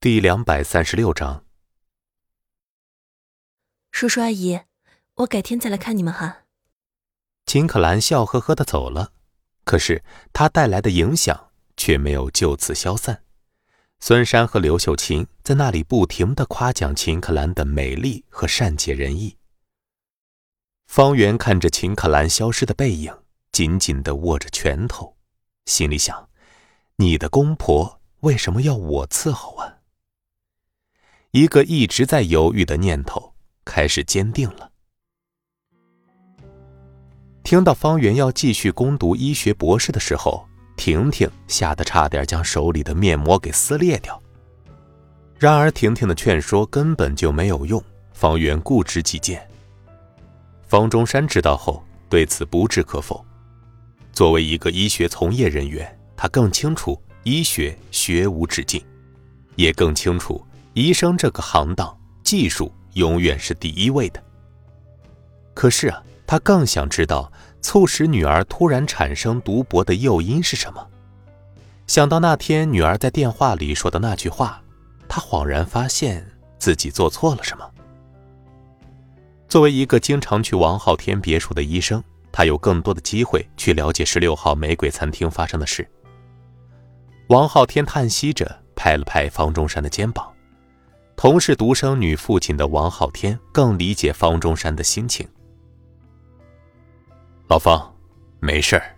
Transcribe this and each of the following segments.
第两百三十六章，叔叔阿姨，我改天再来看你们哈。秦可兰笑呵呵的走了，可是她带来的影响却没有就此消散。孙山和刘秀琴在那里不停的夸奖秦可兰的美丽和善解人意。方圆看着秦可兰消失的背影，紧紧的握着拳头，心里想：你的公婆为什么要我伺候啊？一个一直在犹豫的念头开始坚定了。听到方圆要继续攻读医学博士的时候，婷婷吓得差点将手里的面膜给撕裂掉。然而婷婷的劝说根本就没有用，方圆固执己见。方中山知道后对此不置可否。作为一个医学从业人员，他更清楚医学学无止境，也更清楚。医生这个行当，技术永远是第一位的。可是啊，他更想知道促使女儿突然产生读博的诱因是什么。想到那天女儿在电话里说的那句话，他恍然发现自己做错了什么。作为一个经常去王昊天别墅的医生，他有更多的机会去了解十六号玫瑰餐厅发生的事。王昊天叹息着拍了拍方中山的肩膀。同是独生女父亲的王昊天更理解方中山的心情。老方，没事儿，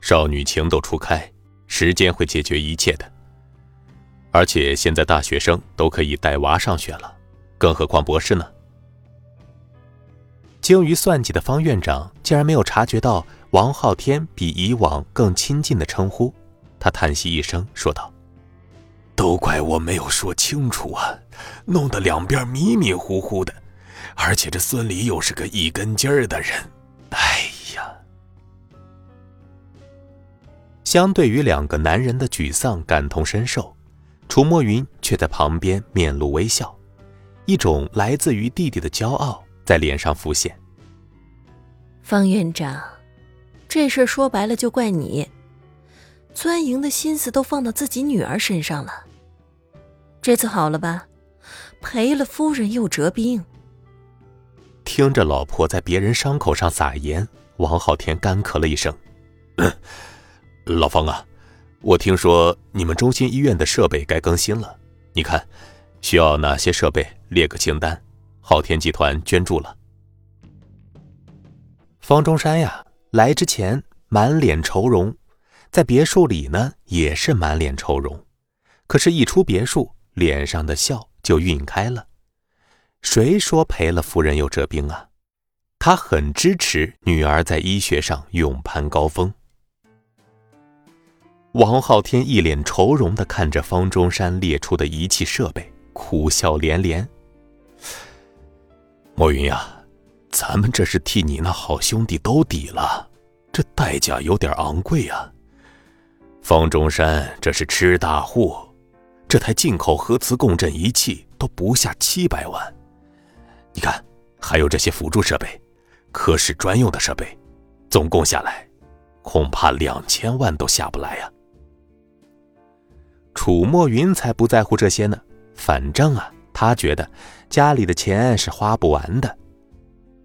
少女情窦初开，时间会解决一切的。而且现在大学生都可以带娃上学了，更何况博士呢？精于算计的方院长竟然没有察觉到王昊天比以往更亲近的称呼，他叹息一声说道。都怪我没有说清楚啊，弄得两边迷迷糊糊的，而且这孙离又是个一根筋儿的人，哎呀！相对于两个男人的沮丧，感同身受，楚墨云却在旁边面露微笑，一种来自于弟弟的骄傲在脸上浮现。方院长，这事说白了就怪你。钻营的心思都放到自己女儿身上了。这次好了吧？赔了夫人又折兵。听着老婆在别人伤口上撒盐，王昊天干咳了一声：“ 老方啊，我听说你们中心医院的设备该更新了，你看需要哪些设备？列个清单。昊天集团捐助了。”方中山呀，来之前满脸愁容。在别墅里呢，也是满脸愁容，可是，一出别墅，脸上的笑就晕开了。谁说赔了夫人又折兵啊？他很支持女儿在医学上勇攀高峰。王昊天一脸愁容的看着方中山列出的仪器设备，苦笑连连。莫云呀，咱们这是替你那好兄弟兜底了，这代价有点昂贵啊。方中山这是吃大户，这台进口核磁共振仪器都不下七百万，你看，还有这些辅助设备，科室专用的设备，总共下来，恐怕两千万都下不来呀。楚墨云才不在乎这些呢，反正啊，他觉得家里的钱是花不完的。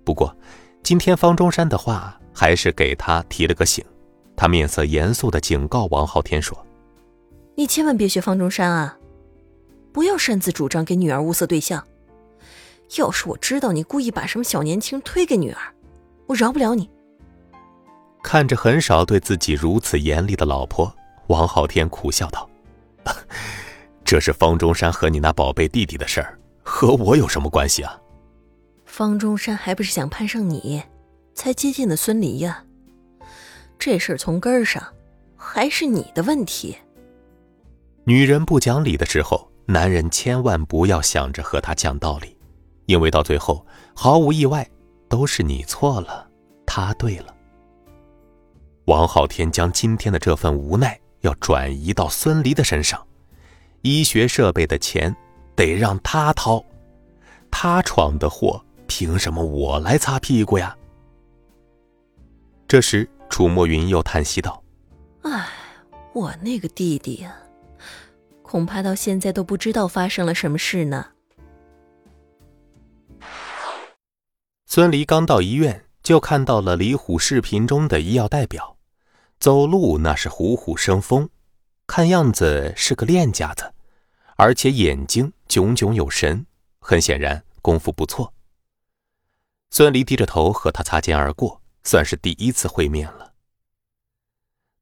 不过，今天方中山的话还是给他提了个醒。他面色严肃的警告王昊天说：“你千万别学方中山啊，不要擅自主张给女儿物色对象。要是我知道你故意把什么小年轻推给女儿，我饶不了你。”看着很少对自己如此严厉的老婆，王昊天苦笑道：“ 这是方中山和你那宝贝弟弟的事儿，和我有什么关系啊？”方中山还不是想攀上你，才接近的孙离呀。这事儿从根儿上还是你的问题。女人不讲理的时候，男人千万不要想着和她讲道理，因为到最后毫无意外都是你错了，他对了。王昊天将今天的这份无奈要转移到孙离的身上，医学设备的钱得让他掏，他闯的祸凭什么我来擦屁股呀？这时。楚墨云又叹息道：“哎，我那个弟弟呀，恐怕到现在都不知道发生了什么事呢。孙离刚到医院，就看到了李虎视频中的医药代表，走路那是虎虎生风，看样子是个练家子，而且眼睛炯炯有神，很显然功夫不错。孙离低着头和他擦肩而过，算是第一次会面了。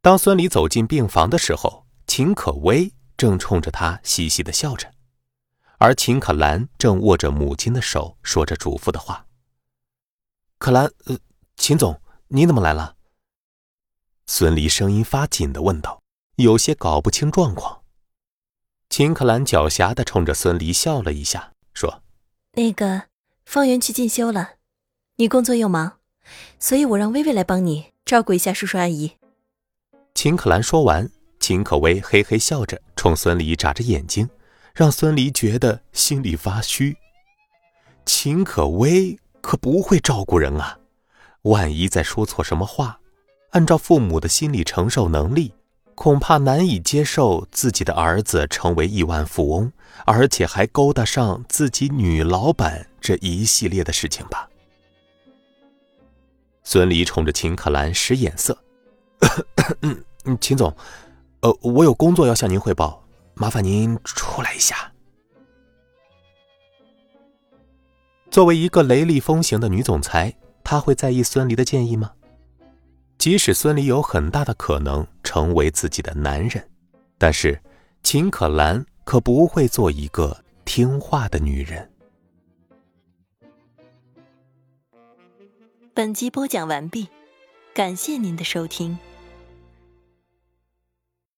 当孙离走进病房的时候，秦可薇正冲着他嘻嘻的笑着，而秦可兰正握着母亲的手，说着嘱咐的话。可兰，呃，秦总，你怎么来了？孙离声音发紧的问道，有些搞不清状况。秦可兰狡黠的冲着孙离笑了一下，说：“那个方圆去进修了，你工作又忙，所以我让薇薇来帮你照顾一下叔叔阿姨。”秦可兰说完，秦可薇嘿嘿笑着冲孙离眨着眼睛，让孙离觉得心里发虚。秦可薇。可不会照顾人啊！万一再说错什么话，按照父母的心理承受能力，恐怕难以接受自己的儿子成为亿万富翁，而且还勾搭上自己女老板这一系列的事情吧。孙离冲着秦可兰使眼色：“ 秦总，呃，我有工作要向您汇报，麻烦您出来一下。”作为一个雷厉风行的女总裁，她会在意孙离的建议吗？即使孙离有很大的可能成为自己的男人，但是秦可兰可不会做一个听话的女人。本集播讲完毕，感谢您的收听。